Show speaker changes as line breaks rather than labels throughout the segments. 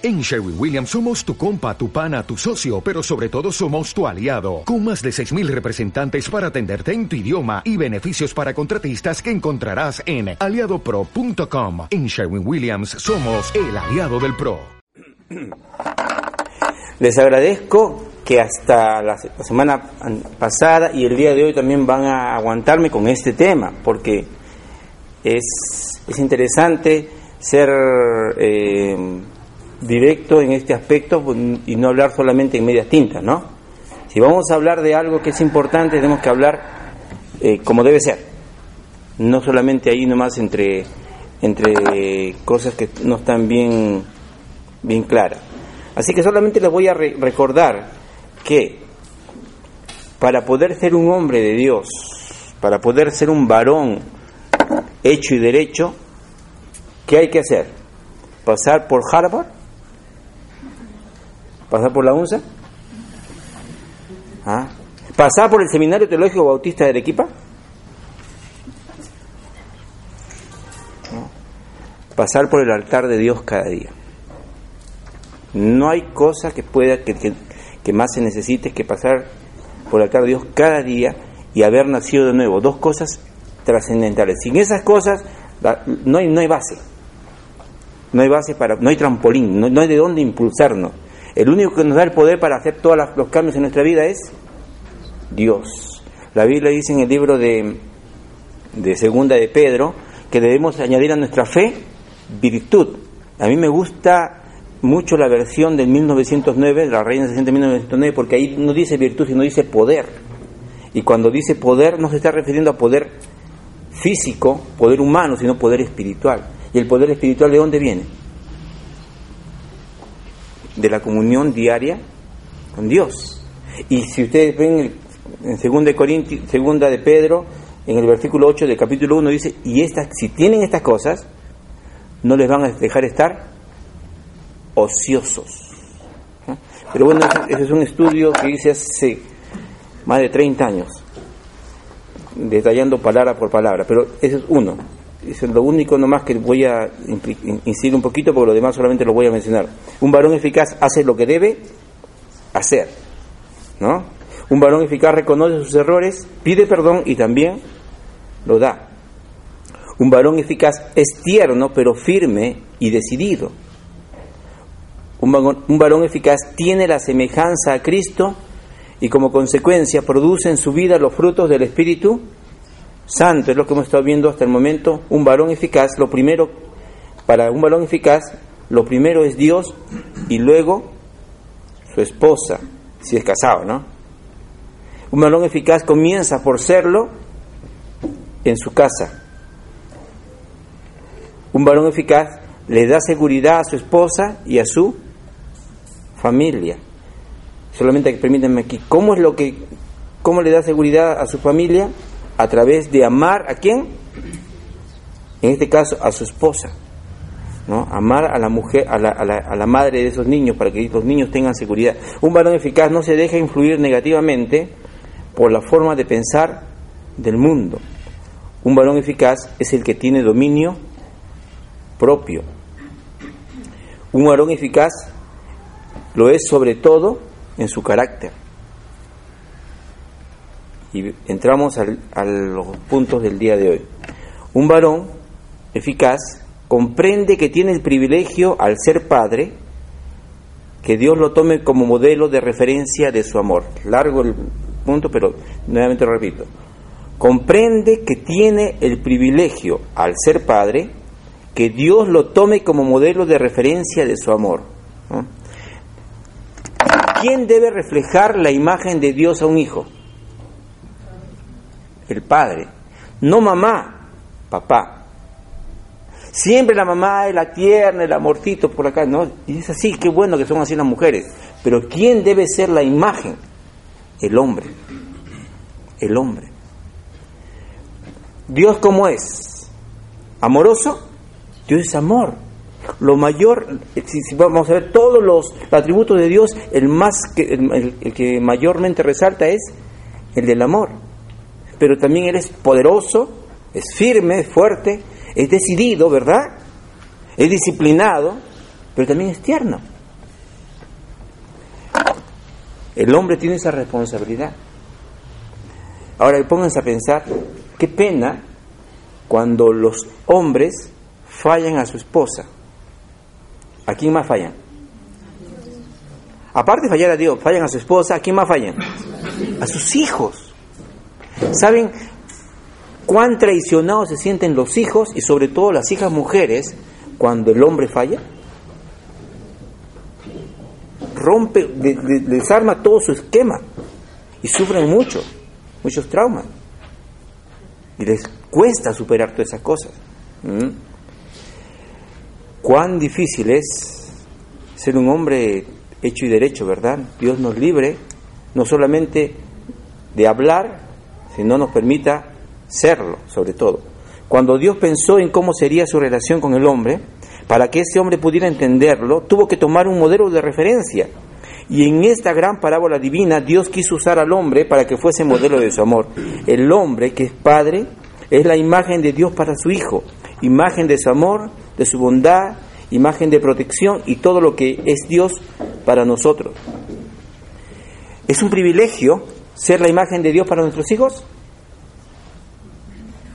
En Sherwin Williams somos tu compa, tu pana, tu socio, pero sobre todo somos tu aliado, con más de 6.000 representantes para atenderte en tu idioma y beneficios para contratistas que encontrarás en aliadopro.com. En Sherwin Williams somos el aliado del PRO.
Les agradezco que hasta la semana pasada y el día de hoy también van a aguantarme con este tema, porque es, es interesante ser... Eh, directo en este aspecto y no hablar solamente en medias tintas, ¿no? Si vamos a hablar de algo que es importante, tenemos que hablar eh, como debe ser, no solamente ahí nomás entre, entre cosas que no están bien, bien claras. Así que solamente les voy a recordar que para poder ser un hombre de Dios, para poder ser un varón hecho y derecho, ¿qué hay que hacer? ¿Pasar por Harvard? ¿Pasar por la UNSA? ¿Ah? ¿Pasar por el Seminario Teológico Bautista de Arequipa? Pasar por el altar de Dios cada día. No hay cosa que pueda, que, que, más se necesite que pasar por el altar de Dios cada día y haber nacido de nuevo. Dos cosas trascendentales. Sin esas cosas no hay, no hay base. No hay base para, no hay trampolín, no, no hay de dónde impulsarnos. El único que nos da el poder para hacer todos los cambios en nuestra vida es Dios. La Biblia dice en el libro de, de Segunda de Pedro que debemos añadir a nuestra fe virtud. A mí me gusta mucho la versión del 1909, la Reina de 1909, porque ahí no dice virtud, sino dice poder. Y cuando dice poder, no se está refiriendo a poder físico, poder humano, sino poder espiritual. ¿Y el poder espiritual de dónde viene? De la comunión diaria con Dios. Y si ustedes ven en segunda de, Corinti, segunda de Pedro, en el versículo 8 del capítulo 1 dice, y estas, si tienen estas cosas, no les van a dejar estar ociosos. ¿Eh? Pero bueno, ese, es un estudio que hice hace más de 30 años, detallando palabra por palabra, pero ese es uno es lo único nomás que voy a incidir un poquito, porque lo demás solamente lo voy a mencionar. Un varón eficaz hace lo que debe hacer, ¿no? Un varón eficaz reconoce sus errores, pide perdón y también lo da. Un varón eficaz es tierno, pero firme y decidido. Un varón, un varón eficaz tiene la semejanza a Cristo y como consecuencia produce en su vida los frutos del Espíritu santo, es lo que hemos estado viendo hasta el momento, un varón eficaz, lo primero, para un varón eficaz, lo primero es Dios y luego su esposa, si es casado, ¿no? Un varón eficaz comienza por serlo en su casa. Un varón eficaz le da seguridad a su esposa y a su familia. Solamente permítanme aquí, ¿cómo es lo que, cómo le da seguridad a su familia? A través de amar a quién? En este caso a su esposa. ¿no? Amar a la mujer, a la, a, la, a la, madre de esos niños para que los niños tengan seguridad. Un varón eficaz no se deja influir negativamente por la forma de pensar del mundo. Un varón eficaz es el que tiene dominio propio. Un varón eficaz lo es sobre todo en su carácter. Y entramos a los puntos del día de hoy. Un varón eficaz comprende que tiene el privilegio al ser padre, que Dios lo tome como modelo de referencia de su amor. Largo el punto, pero nuevamente lo repito. Comprende que tiene el privilegio al ser padre, que Dios lo tome como modelo de referencia de su amor. ¿Quién debe reflejar la imagen de Dios a un hijo? El padre. No mamá, papá. Siempre la mamá es la tierna, el amorcito por acá, ¿no? Y es así, qué bueno que son así las mujeres. Pero ¿quién debe ser la imagen? El hombre. El hombre. Dios cómo es? ¿Amoroso? Dios es amor. Lo mayor, si, vamos a ver todos los atributos de Dios, el más que, el que mayormente resalta es el del amor pero también Él es poderoso, es firme, es fuerte, es decidido, ¿verdad? Es disciplinado, pero también es tierno. El hombre tiene esa responsabilidad. Ahora pónganse a pensar, qué pena cuando los hombres fallan a su esposa. ¿A quién más fallan? Aparte de fallar a Dios, fallan a su esposa, ¿a quién más fallan? A sus hijos. ¿Saben cuán traicionados se sienten los hijos y sobre todo las hijas mujeres cuando el hombre falla? Rompe, desarma todo su esquema y sufren mucho, muchos traumas. Y les cuesta superar todas esas cosas. ¿Mm? Cuán difícil es ser un hombre hecho y derecho, ¿verdad? Dios nos libre no solamente de hablar, sino nos permita serlo, sobre todo. Cuando Dios pensó en cómo sería su relación con el hombre, para que ese hombre pudiera entenderlo, tuvo que tomar un modelo de referencia. Y en esta gran parábola divina, Dios quiso usar al hombre para que fuese modelo de su amor. El hombre, que es padre, es la imagen de Dios para su Hijo, imagen de su amor, de su bondad, imagen de protección y todo lo que es Dios para nosotros. ¿Es un privilegio ser la imagen de Dios para nuestros hijos?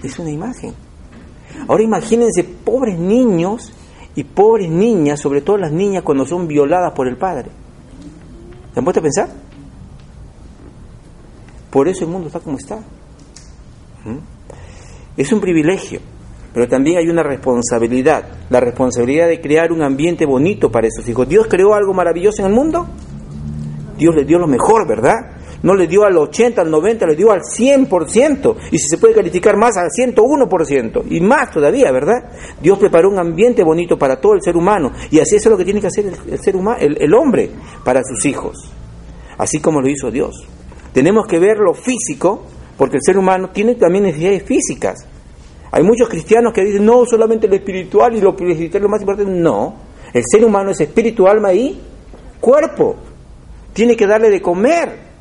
Es una imagen. Ahora imagínense pobres niños y pobres niñas, sobre todo las niñas cuando son violadas por el padre. ¿Se han puesto a pensar? Por eso el mundo está como está. ¿Mm? Es un privilegio, pero también hay una responsabilidad, la responsabilidad de crear un ambiente bonito para esos hijos. Dios creó algo maravilloso en el mundo, Dios le dio lo mejor, ¿verdad? No le dio al 80, al 90, le dio al 100%, y si se puede calificar más, al 101%, y más todavía, ¿verdad? Dios preparó un ambiente bonito para todo el ser humano, y así es lo que tiene que hacer el, ser humano, el hombre para sus hijos, así como lo hizo Dios. Tenemos que ver lo físico porque el ser humano tiene también necesidades físicas. Hay muchos cristianos que dicen, no, solamente lo espiritual y lo espiritual es lo más importante. No, el ser humano es espíritu, alma y cuerpo. Tiene que darle de comer.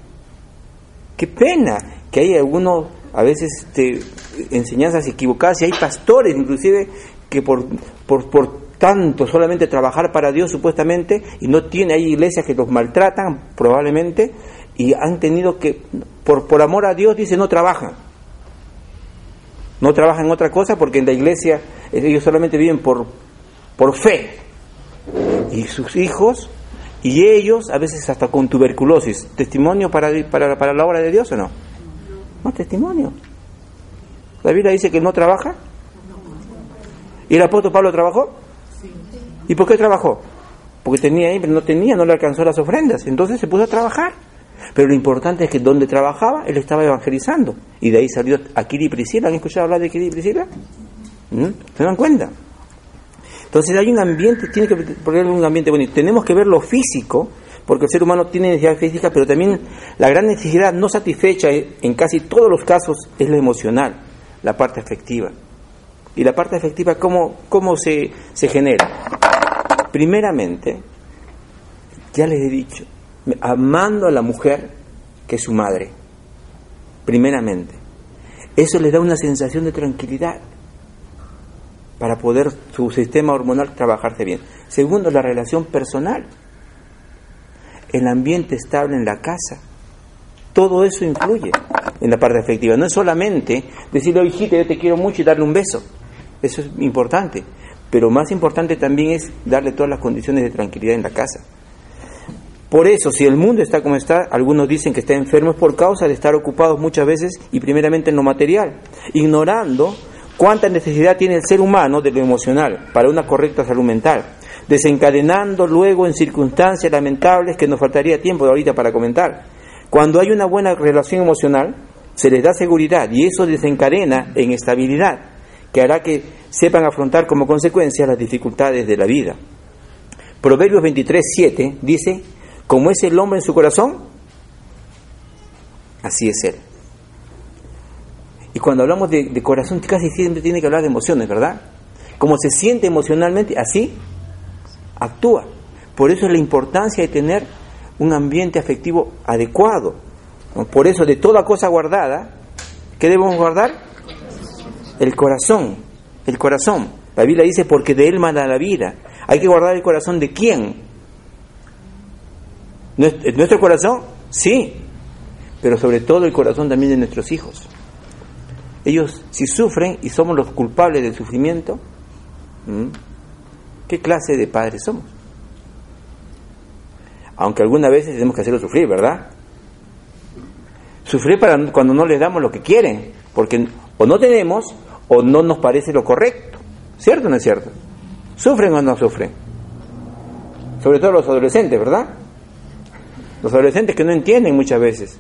Qué pena que hay algunos, a veces, este, enseñanzas equivocadas y hay pastores inclusive que por, por, por tanto solamente trabajar para Dios supuestamente y no tiene, hay iglesias que los maltratan probablemente y han tenido que, por, por amor a Dios, dice, no trabajan. No trabajan en otra cosa porque en la iglesia ellos solamente viven por, por fe. Y sus hijos y ellos a veces hasta con tuberculosis. ¿Testimonio para, para, para la obra de Dios o no? No, testimonio. La Biblia dice que no trabaja. ¿Y el apóstol Pablo trabajó? ¿Y por qué trabajó? Porque tenía pero no tenía, no le alcanzó las ofrendas. Entonces se puso a trabajar. Pero lo importante es que donde trabajaba, él estaba evangelizando. Y de ahí salió Aquila y Priscila. ¿Han escuchado hablar de Aquila y Priscila? ¿Mm? ¿Se dan cuenta? Entonces hay un ambiente, tiene que poner un ambiente bonito. Tenemos que ver lo físico, porque el ser humano tiene necesidad física, pero también la gran necesidad no satisfecha en casi todos los casos es lo emocional, la parte afectiva. ¿Y la parte afectiva cómo, cómo se, se genera? Primeramente, ya les he dicho, amando a la mujer que es su madre, primeramente. Eso le da una sensación de tranquilidad para poder su sistema hormonal trabajarse bien. Segundo, la relación personal, el ambiente estable en la casa. Todo eso influye en la parte afectiva. No es solamente decirle, hijita, yo te quiero mucho y darle un beso. Eso es importante. Pero más importante también es darle todas las condiciones de tranquilidad en la casa. Por eso, si el mundo está como está, algunos dicen que está enfermo es por causa de estar ocupados muchas veces y primeramente en lo material, ignorando cuánta necesidad tiene el ser humano de lo emocional para una correcta salud mental, desencadenando luego en circunstancias lamentables que nos faltaría tiempo de ahorita para comentar. Cuando hay una buena relación emocional, se les da seguridad y eso desencadena en estabilidad, que hará que sepan afrontar como consecuencia las dificultades de la vida. Proverbios 23, 7 dice, como es el hombre en su corazón, así es él. Y cuando hablamos de, corazón, casi siempre tiene que hablar de emociones, ¿verdad? Como se siente emocionalmente, así actúa. Por eso es la importancia de tener un ambiente afectivo adecuado. Por eso, de toda cosa guardada, ¿qué debemos guardar? El corazón. El corazón. La Biblia dice, porque de él manda la vida. Hay que guardar el corazón de quién? ¿Nuestro corazón? Sí, pero sobre todo el corazón también de nuestros hijos. Ellos, si sufren y somos los culpables del sufrimiento, ¿qué clase de padres somos? Aunque algunas veces tenemos que hacerlo sufrir, ¿verdad? Sufrir para cuando no les damos lo que quieren, porque o no tenemos o no nos parece lo correcto. ¿Cierto o no es cierto? ¿Sufren o no sufren? Sobre todo los adolescentes, ¿verdad? Los adolescentes que no entienden muchas veces.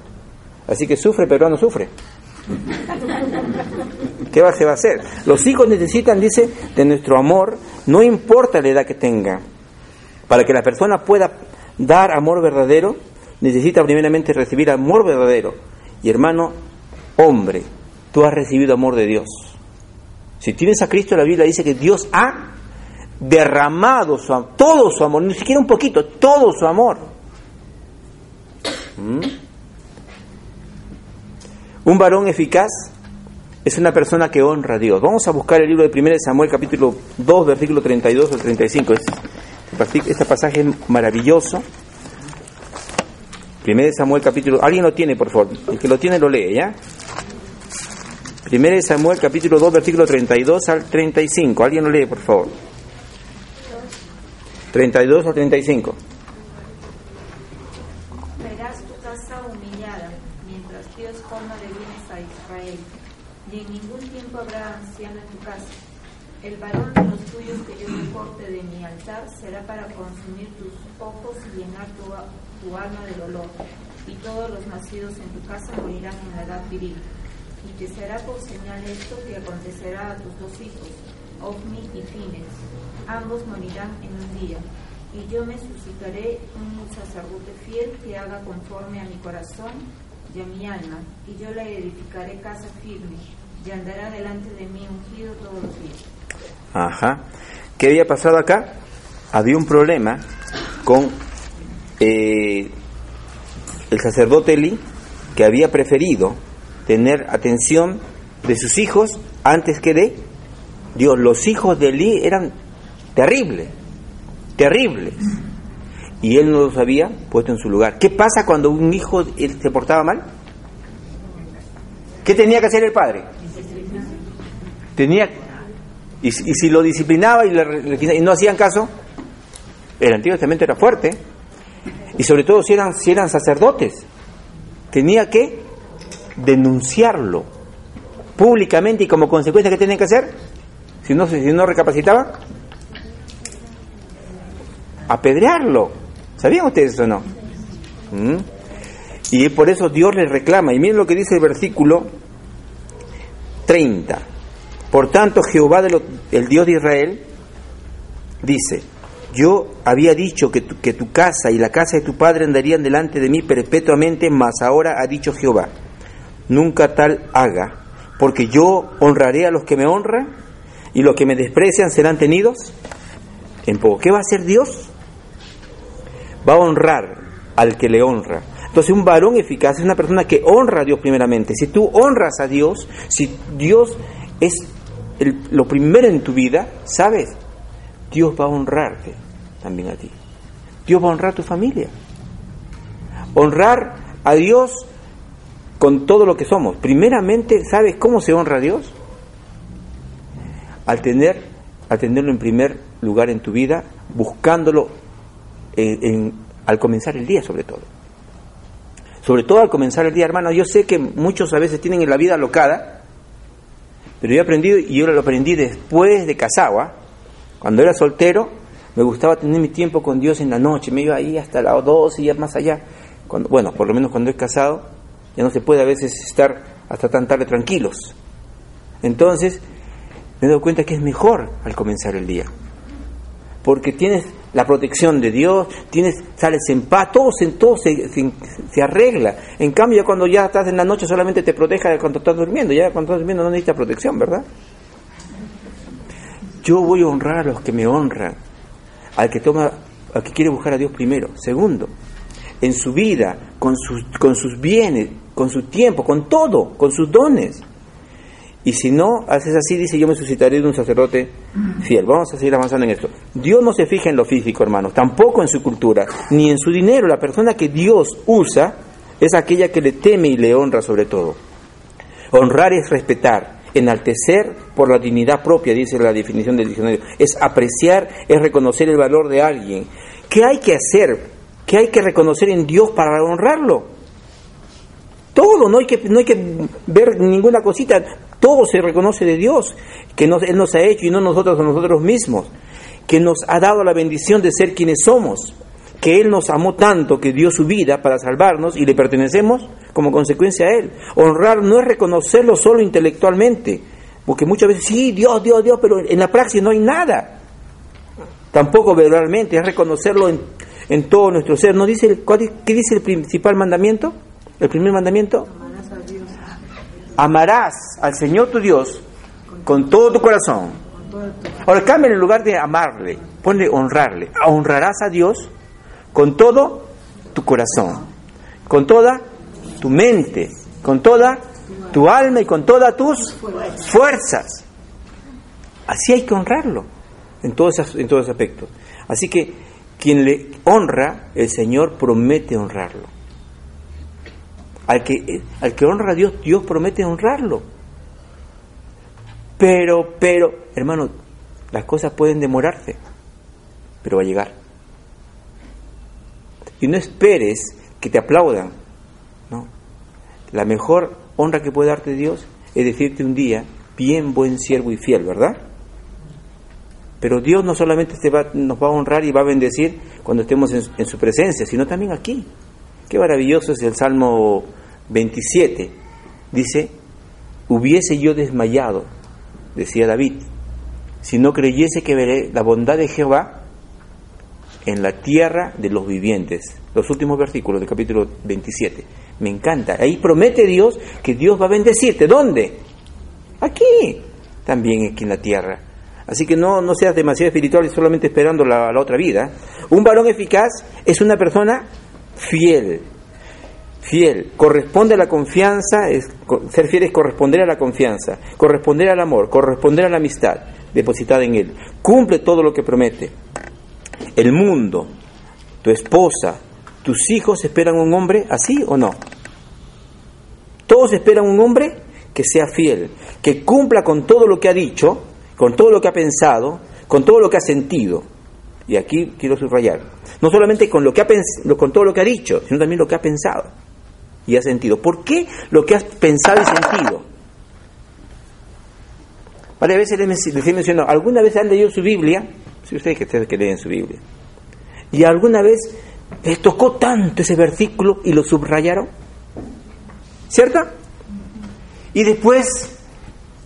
Así que sufre, pero no sufre. ¿Qué va, se va a hacer? Los hijos necesitan, dice, de nuestro amor, no importa la edad que tenga. Para que la persona pueda dar amor verdadero, necesita primeramente recibir amor verdadero. Y hermano, hombre, tú has recibido amor de Dios. Si tienes a Cristo, la Biblia dice que Dios ha derramado su, todo su amor, ni siquiera un poquito, todo su amor. ¿Mm? Un varón eficaz es una persona que honra a Dios. Vamos a buscar el libro de 1 Samuel capítulo 2, versículo 32 al 35. Este, este pasaje es maravilloso. 1 Samuel capítulo... ¿Alguien lo tiene, por favor? El que lo tiene lo lee, ¿ya? 1 Samuel capítulo 2, versículo 32 al 35. ¿Alguien lo lee, por favor? 32 al 35.
Verás tu casa humillada, mientras Dios coma de bienes a Israel, y en ningún tiempo habrá anciano en tu casa. El varón de los tuyos que yo me corte de mi para consumir tus ojos y llenar tu, tu alma de dolor, y todos los nacidos en tu casa morirán en la edad viril y te será por señal esto que acontecerá a tus dos hijos, Ofni y Fines. Ambos morirán en un día, y yo me suscitaré un sacerdote fiel que haga conforme a mi corazón y a mi alma, y yo le edificaré casa firme, y andará delante de mí ungido todos los días.
Ajá. ¿Qué había pasado acá? Había un problema con eh, el sacerdote Eli que había preferido tener atención de sus hijos antes que de Dios. Los hijos de Eli eran terribles, terribles. Y él no los había puesto en su lugar. ¿Qué pasa cuando un hijo se portaba mal? ¿Qué tenía que hacer el padre? Tenía y, y si lo disciplinaba y, le, y, no hacían caso, el Antiguo Testamento era fuerte. Y sobre todo si eran, si eran sacerdotes, tenía que denunciarlo públicamente y como consecuencia, ¿qué tienen que hacer? Si no, si no recapacitaba, apedrearlo. ¿Sabían ustedes o no? ¿Mm? Y por eso Dios le reclama. Y miren lo que dice el versículo 30. Por tanto, Jehová, el Dios de Israel, dice, yo había dicho que tu, casa y la casa de tu padre andarían delante de mí perpetuamente, mas ahora ha dicho Jehová, nunca tal haga, porque yo honraré a los que me honran y los que me desprecian serán tenidos en poco. ¿Qué va a hacer Dios? Va a honrar al que le honra. Entonces un varón eficaz es una persona que honra a Dios primeramente. Si tú honras a Dios, si Dios es lo primero en tu vida, ¿sabes? Dios va a honrarte también a ti. Dios va a honrar a tu familia. Honrar a Dios con todo lo que somos. Primeramente, ¿sabes cómo se honra a Dios? Al tener, al tenerlo en primer lugar en tu vida, buscándolo al comenzar el día sobre todo. Sobre todo al comenzar el día, hermano, yo sé que muchos a veces tienen en la vida alocada, pero yo he aprendido, y yo lo aprendí después de casado, ¿ah? cuando era soltero, me gustaba tener mi tiempo con Dios en la noche, me iba ahí hasta las dos y más allá. Cuando, bueno, por lo menos cuando he casado, ya no se puede a veces estar hasta tan tarde tranquilos. Entonces, me doy cuenta que es mejor al comenzar el día. Porque tienes la protección de Dios, tienes, sales en paz, todo, se, todo se, se, arregla. En cambio, cuando ya estás en la noche solamente te proteja cuando estás durmiendo, ya cuando estás durmiendo no necesitas protección, ¿verdad? Yo voy a honrar a los que me honran, al que toma, al que quiere buscar a Dios primero. Segundo, en su vida, con sus, con sus bienes, con su tiempo, con todo, con sus dones. Y si no haces así, dice, yo me suscitaré de un sacerdote fiel. Vamos a seguir avanzando en esto. Dios no se fija en lo físico, hermanos, tampoco en su cultura, ni en su dinero. La persona que Dios usa es aquella que le teme y le honra sobre todo. Honrar es respetar, enaltecer por la dignidad propia, dice la definición del diccionario. Es apreciar, es reconocer el valor de alguien. ¿Qué hay que hacer? ¿Qué hay que reconocer en Dios para honrarlo? Todo, no hay que, no hay que ver ninguna cosita, todo se reconoce de Dios, que nos, Él nos ha hecho y no nosotros a nosotros mismos, que nos ha dado la bendición de ser quienes somos, que Él nos amó tanto que dio su vida para salvarnos y le pertenecemos como consecuencia a Él. Honrar no es reconocerlo solo intelectualmente, porque muchas veces sí, Dios, Dios, Dios, pero en la praxis no hay nada. Tampoco verbalmente, es reconocerlo en, en todo nuestro ser. ¿No dice el, ¿Qué dice el principal mandamiento? El primer mandamiento, amarás al Señor tu Dios con todo tu corazón. Ahora cambia en lugar de amarle, ponle honrarle. Honrarás a Dios con todo tu corazón, con toda tu mente, con toda tu alma y con todas tus fuerzas. Así hay que honrarlo en todos, en todos aspectos. Así que quien le honra, el Señor promete honrarlo. Al que, al que honra a Dios, Dios promete honrarlo. Pero, pero, hermano, las cosas pueden demorarse, pero va a llegar. Y no esperes que te aplaudan. ¿no? La mejor honra que puede darte Dios es decirte un día, bien buen siervo y fiel, ¿verdad? Pero Dios no solamente te va, nos va a honrar y va a bendecir cuando estemos en, en su presencia, sino también aquí. Qué maravilloso es el Salmo 27. Dice, hubiese yo desmayado, decía David, si no creyese que veré la bondad de Jehová en la tierra de los vivientes. Los últimos versículos del capítulo 27. Me encanta. Ahí promete Dios que Dios va a bendecirte. ¿Dónde? Aquí. También aquí en la tierra. Así que no, no seas demasiado espiritual y solamente esperando la, la otra vida. Un varón eficaz es una persona fiel. Fiel. Corresponde a la confianza. Ser fiel es corresponder a la confianza. Corresponder al amor. Corresponder a la amistad depositada en él. Cumple todo lo que promete. El mundo, tu esposa, tus hijos esperan un hombre así o no. Todos esperan un hombre que sea fiel, que cumpla con todo lo que ha dicho, con todo lo que ha pensado, con todo lo que ha sentido. Y aquí quiero subrayar, no solamente con, lo que ha con todo lo que ha dicho, sino también lo que ha pensado y ha sentido. ¿Por qué lo que has pensado y sentido? Varias veces les he mencionado, ¿alguna vez han leído su Biblia? Si ustedes que ustedes que leen su Biblia. Y alguna vez les tocó tanto ese versículo y lo subrayaron. ¿Cierto? Y después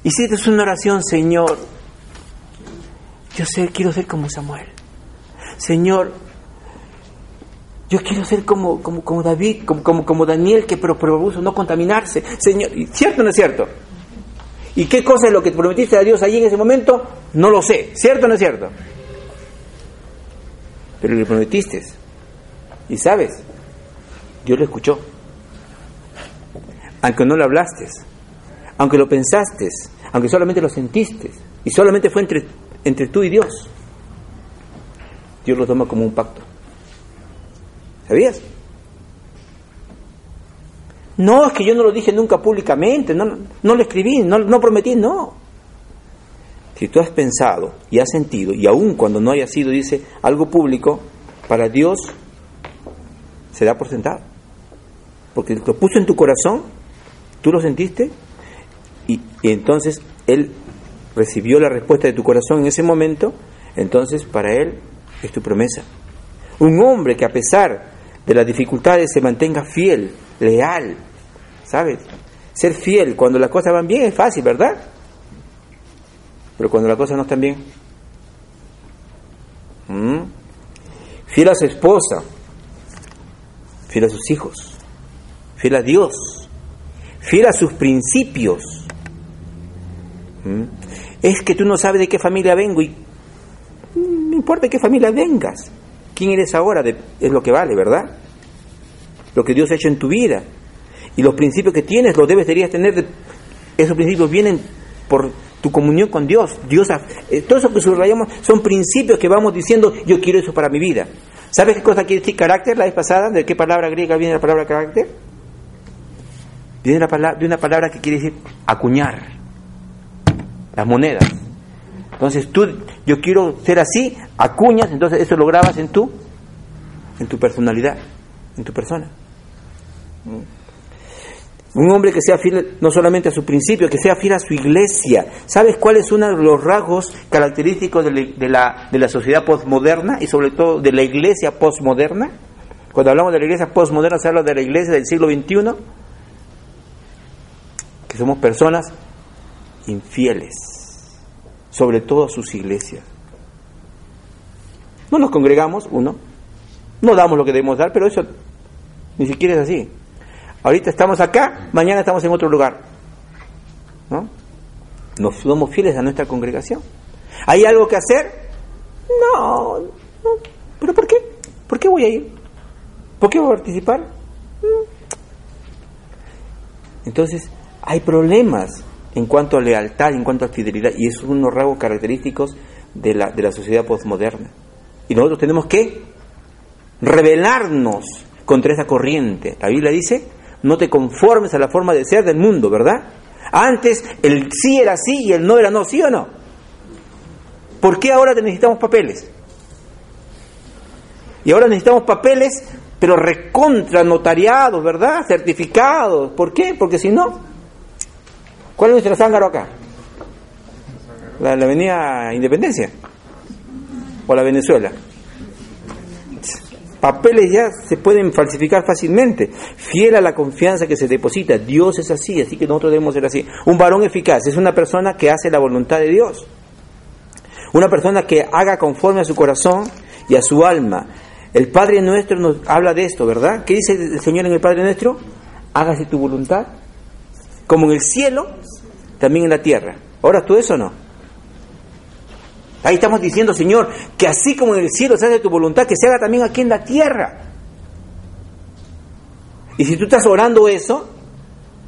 hiciste una oración, Señor, yo sé, quiero ser como Samuel. Señor, yo quiero ser como, como, como David, como, como, como Daniel, que propuso no contaminarse. Señor, ¿cierto o no es cierto? ¿Y qué cosa es lo que prometiste a Dios allí en ese momento? No lo sé. ¿Cierto o no es cierto? Pero le prometiste. Y sabes, Dios lo escuchó. Aunque no lo hablaste, aunque lo pensaste, aunque solamente lo sentiste, y solamente fue entre, entre tú y Dios, Dios lo toma como un pacto. ¿Sabías? No, es que yo no lo dije nunca públicamente, no, no lo escribí, no, no prometí, no. Si tú has pensado y has sentido, y aun cuando no haya sido, dice, algo público, para Dios se da por sentado. Porque lo puso en tu corazón, tú lo sentiste, y, y entonces Él recibió la respuesta de tu corazón en ese momento, entonces para Él es tu promesa. Un hombre que a pesar de las dificultades se mantenga fiel, leal, ¿sabes? Ser fiel cuando las cosas van bien es fácil, ¿verdad? Pero cuando las cosas no están bien. ¿Mm? Fiel a su esposa, fiel a sus hijos, fiel a Dios, fiel a sus principios. ¿Mm? Es que tú no sabes de qué familia vengo y no importa de qué familia vengas. ¿Quién eres ahora? es lo que vale, ¿verdad? Lo que Dios ha hecho en tu vida. Y los principios que tienes los deberías tener. De, esos principios vienen por tu comunión con Dios. Dios eh, todo eso que subrayamos son principios que vamos diciendo, yo quiero eso para mi vida. ¿Sabes qué cosa quiere decir carácter la vez pasada? ¿De qué palabra griega viene la palabra carácter? Viene de una palabra que quiere decir acuñar, las monedas. Entonces tú, yo quiero ser así, acuñas, entonces eso lo grabas en tu, en tu personalidad, en tu persona. Un hombre que sea fiel no solamente a su principio, que sea fiel a su iglesia. ¿Sabes cuál es uno de los rasgos característicos de la, sociedad postmoderna y sobre todo de la iglesia postmoderna? Cuando hablamos de la iglesia postmoderna se habla de la iglesia del siglo XXI, que somos personas infieles, sobre todo a sus iglesias. No nos congregamos, uno, no damos lo que debemos dar, pero eso ni siquiera es así. Ahorita estamos acá, mañana estamos en otro lugar. ¿No? Nos somos fieles a nuestra congregación. ¿Hay algo que hacer? No, no. ¿Pero por qué? ¿Por qué voy a ir? ¿Por qué voy a participar? Mm. Entonces, hay problemas en cuanto a lealtad, en cuanto a fidelidad, y es uno de los rasgos característicos de la, de la sociedad postmoderna. Y nosotros tenemos que rebelarnos contra esa corriente. La Biblia dice, no te conformes a la forma de ser del mundo, ¿verdad? Antes el sí era sí y el no era no, ¿sí o no? ¿Por qué ahora necesitamos papeles? Y ahora necesitamos papeles, pero recontra notariados, ¿verdad? Certificados. ¿Por qué? Porque si no, ¿cuál es nuestra zángaro acá? La, la Avenida Independencia o la Venezuela papeles ya se pueden falsificar fácilmente. Fiel a la confianza que se deposita. Dios es así, así que nosotros debemos ser así. Un varón eficaz es una persona que hace la voluntad de Dios. Una persona que haga conforme a su corazón y a su alma. El Padre nuestro nos habla de esto, ¿verdad? ¿Qué dice el Señor en el Padre nuestro? Hágase tu voluntad, como en el cielo, también en la tierra. ¿Ahora tú eso o no? Ahí estamos diciendo, Señor, que así como en el cielo se hace tu voluntad, que se haga también aquí en la tierra. Y si tú estás orando eso,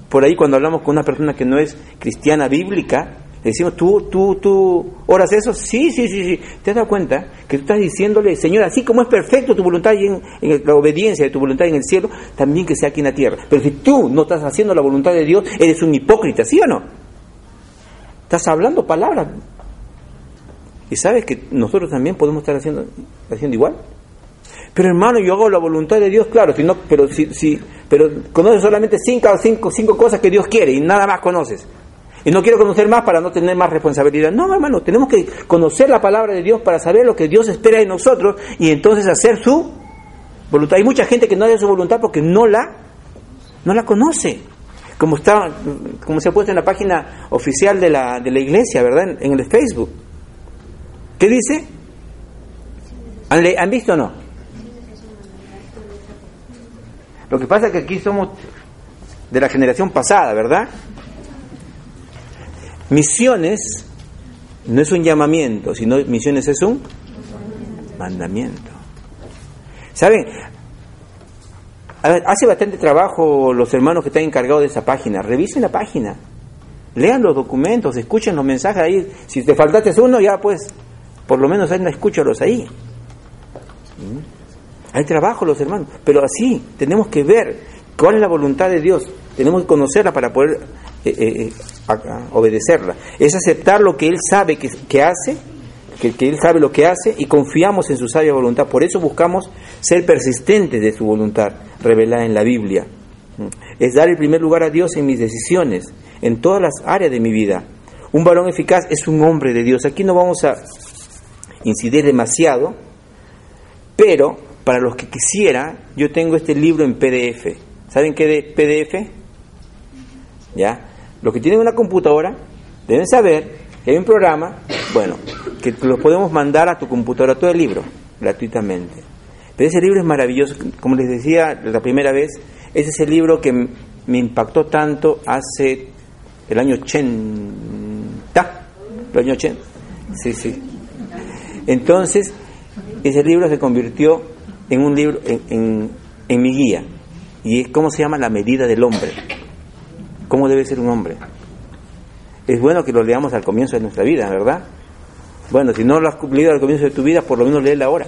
por ahí cuando hablamos con una persona que no es cristiana bíblica, le decimos, ¿tú, tú, tú oras eso? Sí, sí, sí, sí. ¿Te has dado cuenta que tú estás diciéndole, Señor, así como es perfecto tu voluntad y en, la obediencia de tu voluntad en el cielo, también que sea aquí en la tierra? Pero si tú no estás haciendo la voluntad de Dios, eres un hipócrita, ¿sí o no? Estás hablando palabras y sabes que nosotros también podemos estar haciendo, haciendo igual. Pero hermano, yo hago la voluntad de Dios, claro, si no, pero si, si, pero conoces solamente cinco, cinco, cinco cosas que Dios quiere y nada más conoces. Y no quiero conocer más para no tener más responsabilidad. No, hermano, tenemos que conocer la palabra de Dios para saber lo que Dios espera de nosotros y entonces hacer su voluntad. Hay mucha gente que no hace su voluntad porque no la, no la conoce. Como está, como se ha puesto en la página oficial de la, de la iglesia, ¿verdad? En el Facebook. ¿Qué dice? ¿Han, visto o no? Lo que pasa es que aquí somos de la generación pasada, ¿verdad? Misiones no es un llamamiento, sino misiones es un mandamiento. ¿Saben? Hace bastante trabajo los hermanos que están encargados de esa página. Revisen la página. Lean los documentos, escuchen los mensajes ahí. Si te faltaste uno, ya pues por lo menos hay una escúchalos ahí. ¿Mm? Hay trabajo los hermanos, pero así tenemos que ver cuál es la voluntad de Dios, tenemos que conocerla para poder eh, eh, eh, obedecerla. Es aceptar lo que Él sabe que, que hace, que, que, Él sabe lo que hace y confiamos en su sabia voluntad. Por eso buscamos ser persistentes de su voluntad revelada en la Biblia. ¿Mm? Es dar el primer lugar a Dios en mis decisiones, en todas las áreas de mi vida. Un varón eficaz es un hombre de Dios. Aquí no vamos a incidir demasiado, pero para los que quisiera, yo tengo este libro en PDF. ¿Saben qué de PDF? ¿Ya? Los que tienen una computadora deben saber que hay un programa, bueno, que lo podemos mandar a tu computadora todo el libro, gratuitamente. Pero ese libro es maravilloso, como les decía la primera vez, ese es el libro que me impactó tanto hace el año 80, el año 80, sí, sí, entonces, ese libro se convirtió en un libro, en, mi guía. Y es cómo se llama la medida del hombre. ¿Cómo debe ser un hombre? es bueno que lo leamos al comienzo de nuestra vida, ¿verdad? Bueno, si no lo has leído al comienzo de tu vida, por lo menos léelo ahora.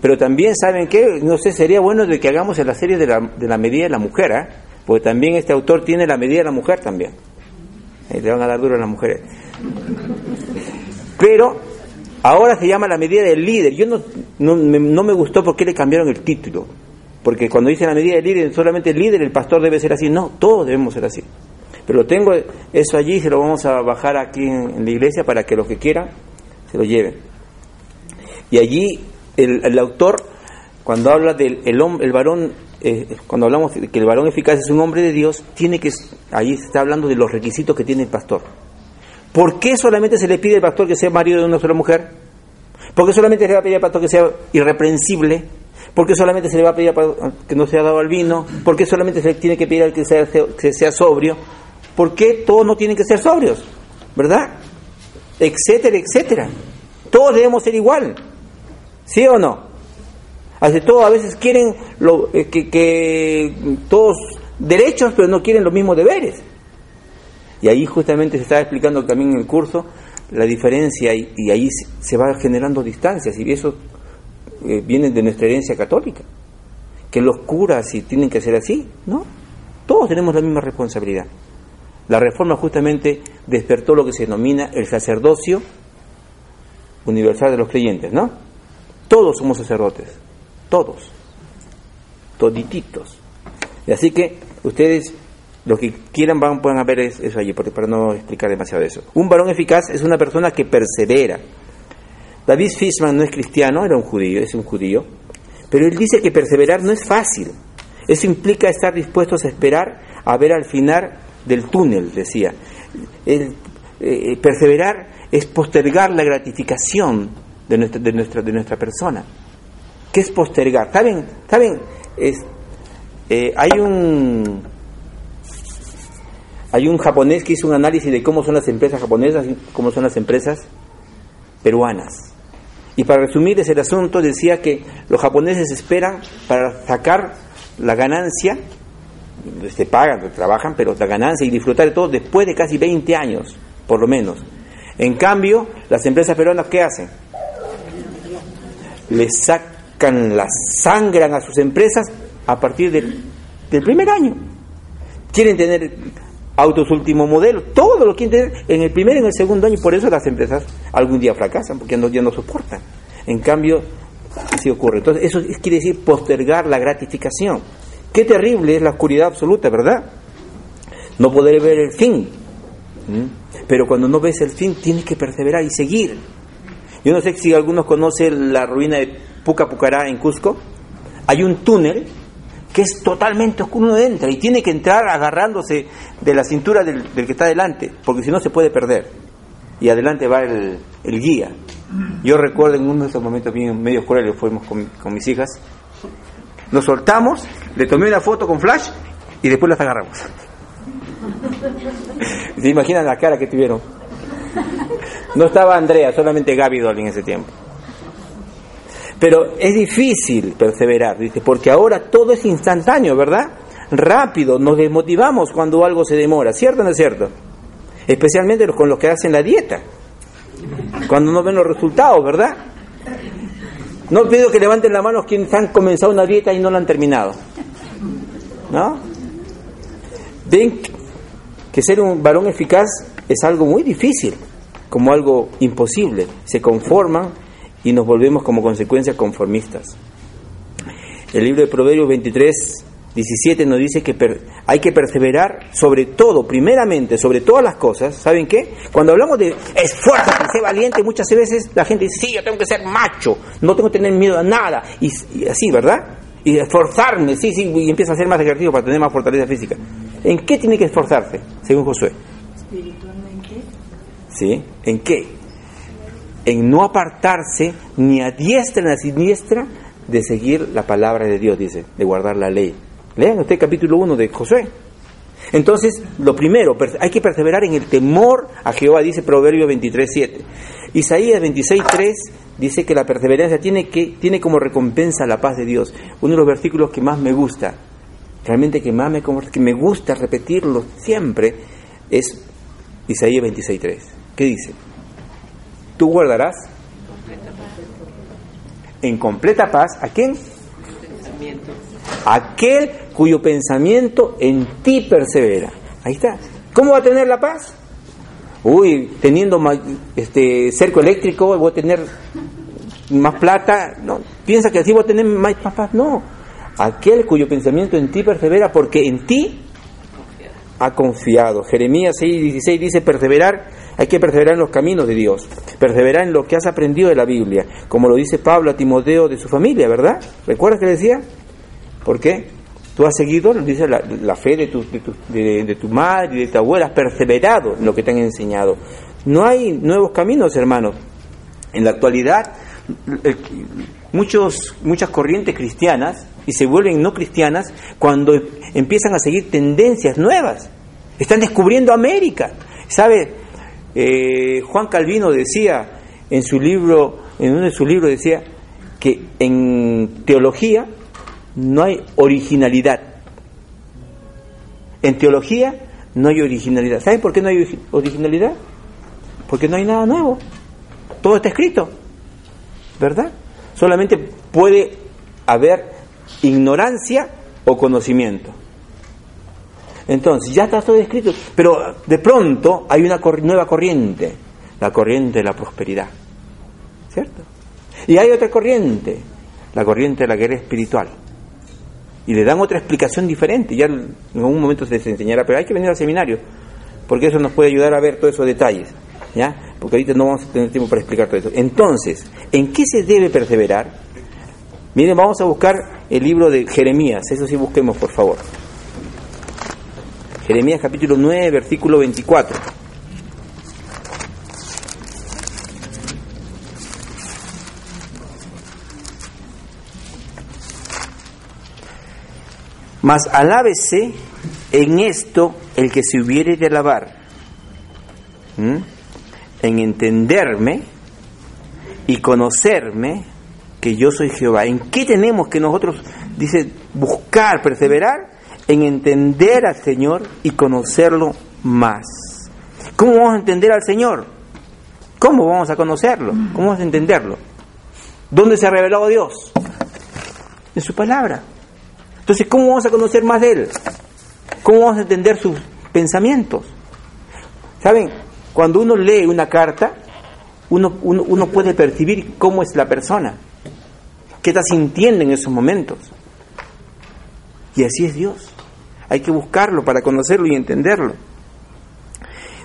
Pero también, ¿saben qué? No sé, sería bueno de que hagamos en la serie de la, de la medida de la mujer, ¿eh? Porque también este autor tiene la medida de la mujer también. Eh, le van a dar duro a las mujeres. Pero ahora se llama la medida del líder. Yo no, no, me, no me gustó porque le cambiaron el título. Porque cuando dice la medida del líder, solamente el líder, el pastor debe ser así. No, todos debemos ser así. Pero tengo eso allí, se lo vamos a bajar aquí en, la iglesia para que los que quieran se lo lleven. Y allí el, el autor, cuando habla del el, el varón, eh, cuando hablamos de que el varón eficaz es un hombre de Dios, tiene que, allí se está hablando de los requisitos que tiene el pastor. ¿Por qué solamente se le pide al pastor que sea marido de una sola mujer? ¿Por qué solamente se le va a pedir al pastor que sea irreprensible? ¿Por qué solamente se le va a pedir que no sea dado al vino? ¿Por qué solamente se le tiene que pedir al que sea, que sea sobrio? ¿Por qué todos no tienen que ser sobrios? ¿Verdad? Etcétera, etcétera. Todos debemos ser igual. ¿Sí o no? Así todos a veces quieren eh, que, que, todos derechos, pero no quieren los mismos deberes. Y ahí justamente se está explicando también en el curso la diferencia y, ahí se va generando distancias y eso eh, vienen de nuestra herencia católica, que los curas si tienen que ser así, ¿no? Todos tenemos la misma responsabilidad. La reforma justamente despertó lo que se denomina el sacerdocio universal de los creyentes, ¿no? Todos somos sacerdotes, todos, todititos. Y así que ustedes, los que quieran, van, pueden ver eso allí, para no explicar demasiado eso. Un varón eficaz es una persona que persevera, David Fishman no es cristiano, era un judío, es un judío, pero él dice que perseverar no es fácil. Eso implica estar dispuestos a esperar a ver al final del túnel, decía. El, eh, perseverar es postergar la gratificación de nuestra, de nuestra, de nuestra persona. ¿Qué es postergar? ¿Saben? ¿Saben? Es, eh, hay un hay un japonés que hizo un análisis de cómo son las empresas japonesas y cómo son las empresas peruanas. Y para resumir ese asunto, decía que los japoneses esperan para sacar la ganancia, se pagan, trabajan, pero la ganancia y disfrutar de todo después de casi 20 años, por lo menos. En cambio, las empresas peruanas, ¿qué hacen? Le sacan la sangran a sus empresas a partir del primer año. Quieren tener autos último modelo, todo lo quieren tener en el primer y en el segundo año, por eso las empresas algún día fracasan, porque ya no soportan. En cambio, así ocurre. Entonces, eso quiere decir postergar la gratificación. Qué terrible es la oscuridad absoluta, ¿verdad? No poder ver el fin. Pero cuando no ves el fin, tienes que perseverar y seguir. Yo no sé si algunos conocen la ruina de Puca Pucará en Cusco. Hay un túnel que es totalmente oscuro, uno entra y tiene que entrar agarrándose de la cintura del, que está delante, porque si no se puede perder. Y adelante va el, guía. Yo recuerdo en uno de esos momentos bien medio crueles, fuimos con, con, mis hijas, nos soltamos, le tomé una foto con flash y después las agarramos. ¿Se imaginan la cara que tuvieron? No estaba Andrea, solamente Gaby Dolly en ese tiempo. Pero es difícil perseverar, dice, porque ahora todo es instantáneo, ¿verdad? Rápido, nos desmotivamos cuando algo se demora, ¿cierto o no es cierto? Especialmente con los que hacen la dieta, cuando no ven los resultados, ¿verdad? No pido que levanten la mano quienes han comenzado una dieta y no la han terminado. ¿No? Ven que ser un varón eficaz es algo muy difícil, como algo imposible. Se conforman y nos volvemos como consecuencia conformistas. El libro de Proverbios 23, 17 nos dice que hay que perseverar sobre todo, primeramente, sobre todas las cosas. ¿Saben qué? Cuando hablamos de esfuerzo, sé valiente, muchas veces la gente dice, sí, yo tengo que ser macho, no tengo que tener miedo a nada, y, así, ¿verdad? Y esforzarme, sí, sí, y empieza a ser más ejercicio para tener más fortaleza física. ¿En qué tiene que esforzarse, según Josué? Espiritualmente. ¿Sí? ¿En qué? En no apartarse ni a diestra ni a siniestra de seguir la palabra de Dios, dice, de guardar la ley. Lean usted capítulo 1 de Josué. Entonces, lo primero, hay que perseverar en el temor a Jehová, dice Proverbio 23, 7. Isaías 26, 3 dice que la perseverancia tiene, que, tiene como recompensa la paz de Dios. Uno de los versículos que más me gusta, realmente que más me, que me gusta repetirlo siempre, es Isaías 26.3. ¿Qué dice? Tú guardarás en completa paz a quién? Aquel cuyo pensamiento en ti persevera. Ahí está. ¿Cómo va a tener la paz? Uy, teniendo este cerco eléctrico, voy a tener más plata. No, piensa que así voy a tener más, más paz. No. Aquel cuyo pensamiento en ti persevera, porque en ti ha confiado. Jeremías 6:16 dice, perseverar, hay que perseverar en los caminos de Dios, perseverar en lo que has aprendido de la Biblia, como lo dice Pablo a Timoteo de su familia, ¿verdad? ¿Recuerdas que decía? ¿Por qué? Tú has seguido, dice la, fe de tu, de, de tu madre y de tu abuela, has perseverado en lo que te han enseñado. No hay nuevos caminos, hermanos. En la actualidad, muchos, muchas corrientes cristianas y se vuelven no cristianas cuando empiezan a seguir tendencias nuevas. Están descubriendo América. ¿Sabe? Eh, Juan Calvino decía en su libro, en uno de sus libros decía que en teología no hay originalidad. En teología no hay originalidad. ¿Saben por qué no hay originalidad? Porque no hay nada nuevo. Todo está escrito. ¿Verdad? Solamente puede haber ignorancia o conocimiento. Entonces, ya está todo escrito, pero de pronto hay una nueva corriente, la corriente de la prosperidad. ¿Cierto? Y hay otra corriente, la corriente de la guerra espiritual. Y le dan otra explicación diferente, ya en algún momento se les enseñará, pero hay que venir al seminario, porque eso nos puede ayudar a ver todos esos detalles, ¿ya? Porque ahorita no vamos a tener tiempo para explicar todo eso. Entonces, ¿en qué se debe perseverar? Miren, vamos a buscar el libro de Jeremías, eso sí busquemos por favor. Jeremías capítulo 9, versículo 24. Mas alábese en esto el que se hubiere de alabar, en entenderme y conocerme que yo soy Jehová. ¿En qué tenemos que nosotros, dice, buscar, perseverar? En entender al Señor y conocerlo más. ¿Cómo vamos a entender al Señor? ¿Cómo vamos a conocerlo? ¿Cómo vamos a entenderlo? ¿Dónde se ha revelado Dios? En su palabra. Entonces, ¿cómo vamos a conocer más de Él? ¿Cómo vamos a entender sus pensamientos? ¿Saben? Cuando uno lee una carta, uno, uno, uno puede percibir cómo es la persona. ¿Qué está sintiendo en esos momentos? Y así es Dios. Hay que buscarlo para conocerlo y entenderlo.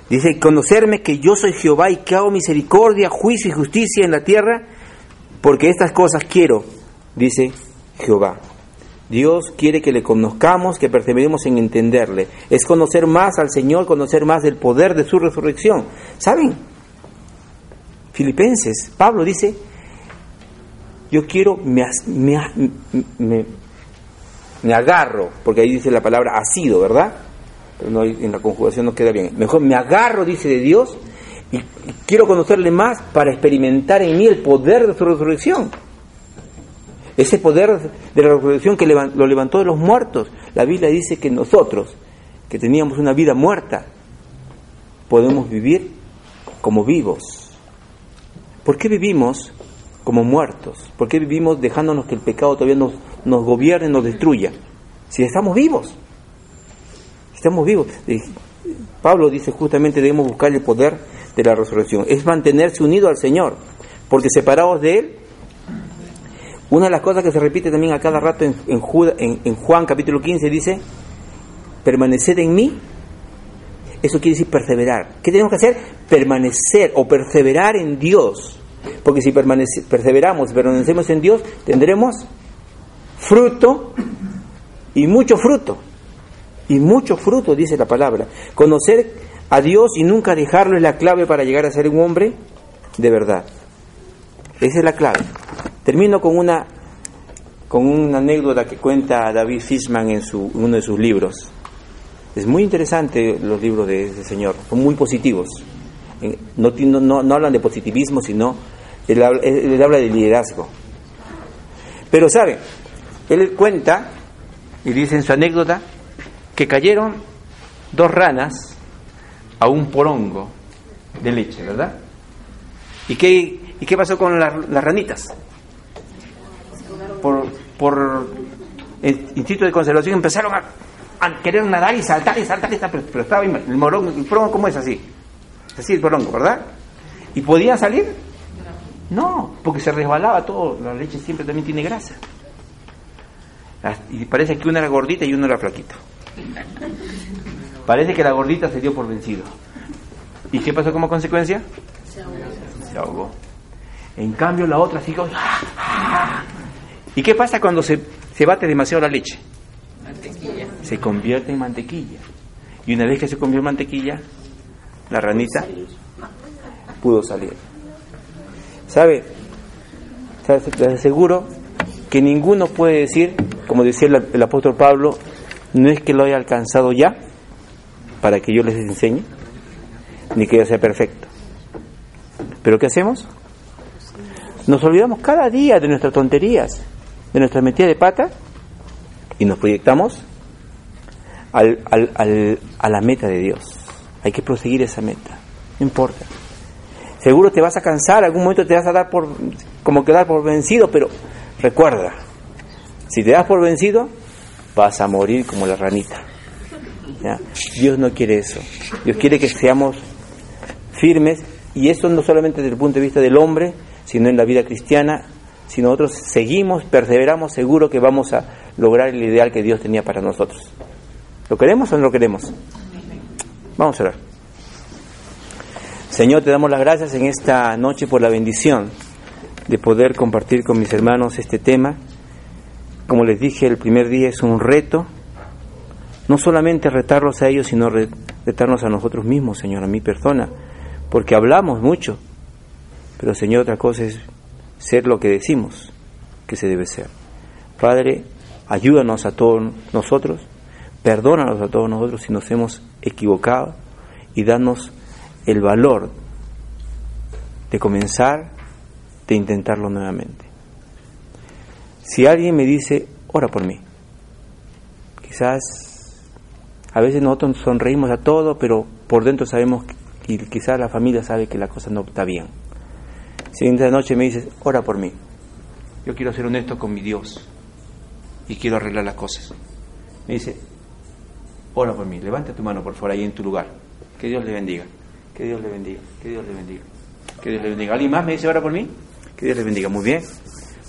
Dice, conocerme que yo soy Jehová y que hago misericordia, juicio y justicia en la tierra, porque estas cosas quiero, dice Jehová. Dios quiere que le conozcamos, que perseveremos en entenderle. Es conocer más al Señor, conocer más del poder de su resurrección. ¿Saben? Filipenses, Pablo dice, yo quiero, me, agarro, porque ahí dice la palabra asido, ¿verdad? Pero no, en la conjugación no queda bien. Mejor me agarro, dice de Dios, y, quiero conocerle más para experimentar en mí el poder de su resurrección. Ese poder de la resurrección que lo levantó de los muertos. La Biblia dice que nosotros, que teníamos una vida muerta, podemos vivir como vivos. ¿Por qué vivimos como muertos? ¿Por qué vivimos dejándonos que el pecado todavía nos, nos gobierne, nos destruya? Si estamos vivos, estamos vivos. Pablo dice justamente debemos buscar el poder de la resurrección. Es mantenerse unido al Señor, porque separados de Él, una de las cosas que se repite también a cada rato en, en, en Juan capítulo 15 dice, permanecer en mí, eso quiere decir perseverar. ¿Qué tenemos que hacer? Permanecer o perseverar en Dios porque si perseveramos, permanecemos en Dios, tendremos fruto y mucho fruto. Y mucho fruto, dice la palabra. Conocer a Dios y nunca dejarlo es la clave para llegar a ser un hombre de verdad. Esa es la clave. Termino con una, con una anécdota que cuenta David Fishman en su, uno de sus libros. Es muy interesante los libros de ese señor, son muy positivos. No, no, no hablan de positivismo, sino él habla, de liderazgo. Pero sabe, él cuenta y dice en su anécdota que cayeron dos ranas a un porongo de leche, ¿verdad? ¿Y qué, y qué pasó con las, ranitas? Por, por el instinto de conservación empezaron a, querer nadar y saltar y saltar, y saltar pero, estaba el morón, el porongo como es así, así el porongo, ¿verdad? ¿Y podían salir? No, porque se resbalaba todo, la leche siempre también tiene grasa. Y parece que una era gordita y uno era flaquito. Parece que la gordita se dio por vencido. ¿Y qué pasó como consecuencia? Se ahogó. En cambio la otra siguió. ¿Y qué pasa cuando se, se bate demasiado la leche? Mantequilla. Se convierte en mantequilla. Y una vez que se convierte en mantequilla, la ranita pudo salir. ¿Sabe? Les aseguro que ninguno puede decir, como decía el apóstol Pablo, no es que lo haya alcanzado ya, para que yo les enseñe, ni que yo sea perfecto. Pero ¿qué hacemos? Nos olvidamos cada día de nuestras tonterías, de nuestras metidas de pata, y nos proyectamos al, al, a la meta de Dios. Hay que proseguir esa meta, no importa. Seguro te vas a cansar, algún momento te vas a dar por, como quedar por vencido, pero recuerda, si te das por vencido, vas a morir como la ranita. Dios no quiere eso. Dios quiere que seamos firmes y eso no solamente desde el punto de vista del hombre, sino en la vida cristiana. Si nosotros seguimos, perseveramos, seguro que vamos a lograr el ideal que Dios tenía para nosotros. ¿Lo queremos o no lo queremos? Vamos a orar. Señor, te damos las gracias en esta noche por la bendición de poder compartir con mis hermanos este tema. Como les dije, el primer día es un reto, no solamente retarlos a ellos, sino retarnos a nosotros mismos, Señor, a mi persona, porque hablamos mucho, pero Señor, otra cosa es ser lo que decimos que se debe ser. Padre, ayúdanos a todos nosotros, perdónanos a todos nosotros si nos hemos equivocado y danos el valor de comenzar, de intentarlo nuevamente. Si alguien me dice, ora por mí, quizás a veces nosotros sonreímos a todo, pero por dentro sabemos y quizás la familia sabe que la cosa no está bien. Si esta noche me dices, ora por mí, yo quiero ser honesto con mi Dios y quiero arreglar las cosas. Me dice, ora por mí, levanta tu mano por favor ahí en tu lugar. Que Dios le bendiga, que Dios le bendiga, que Dios le bendiga, que Dios le bendiga. ¿Alguien más me dice, ora por mí? Que Dios le bendiga. Muy bien,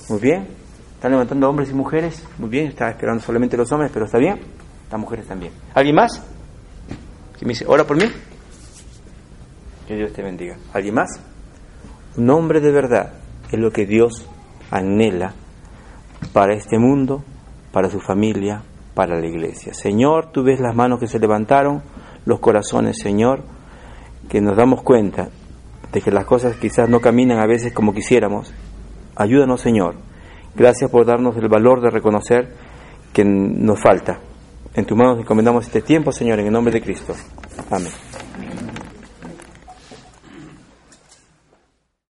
muy bien. Están levantando hombres y mujeres. Muy bien, está esperando solamente los hombres, pero está bien las mujeres también. ¿Alguien más? ¿Quién me dice, ora por mí? Que Dios te bendiga. ¿Alguien más? Un hombre de verdad es lo que Dios anhela para este mundo, para su familia, para la iglesia. Señor, tú ves las manos que se levantaron, los corazones, Señor, que nos damos cuenta de que las cosas quizás no caminan a veces como quisiéramos. Ayúdanos, Señor. Gracias por darnos el valor de reconocer que nos falta en tu mano encomendamos este tiempo, Señor, en el nombre de Cristo. Amén.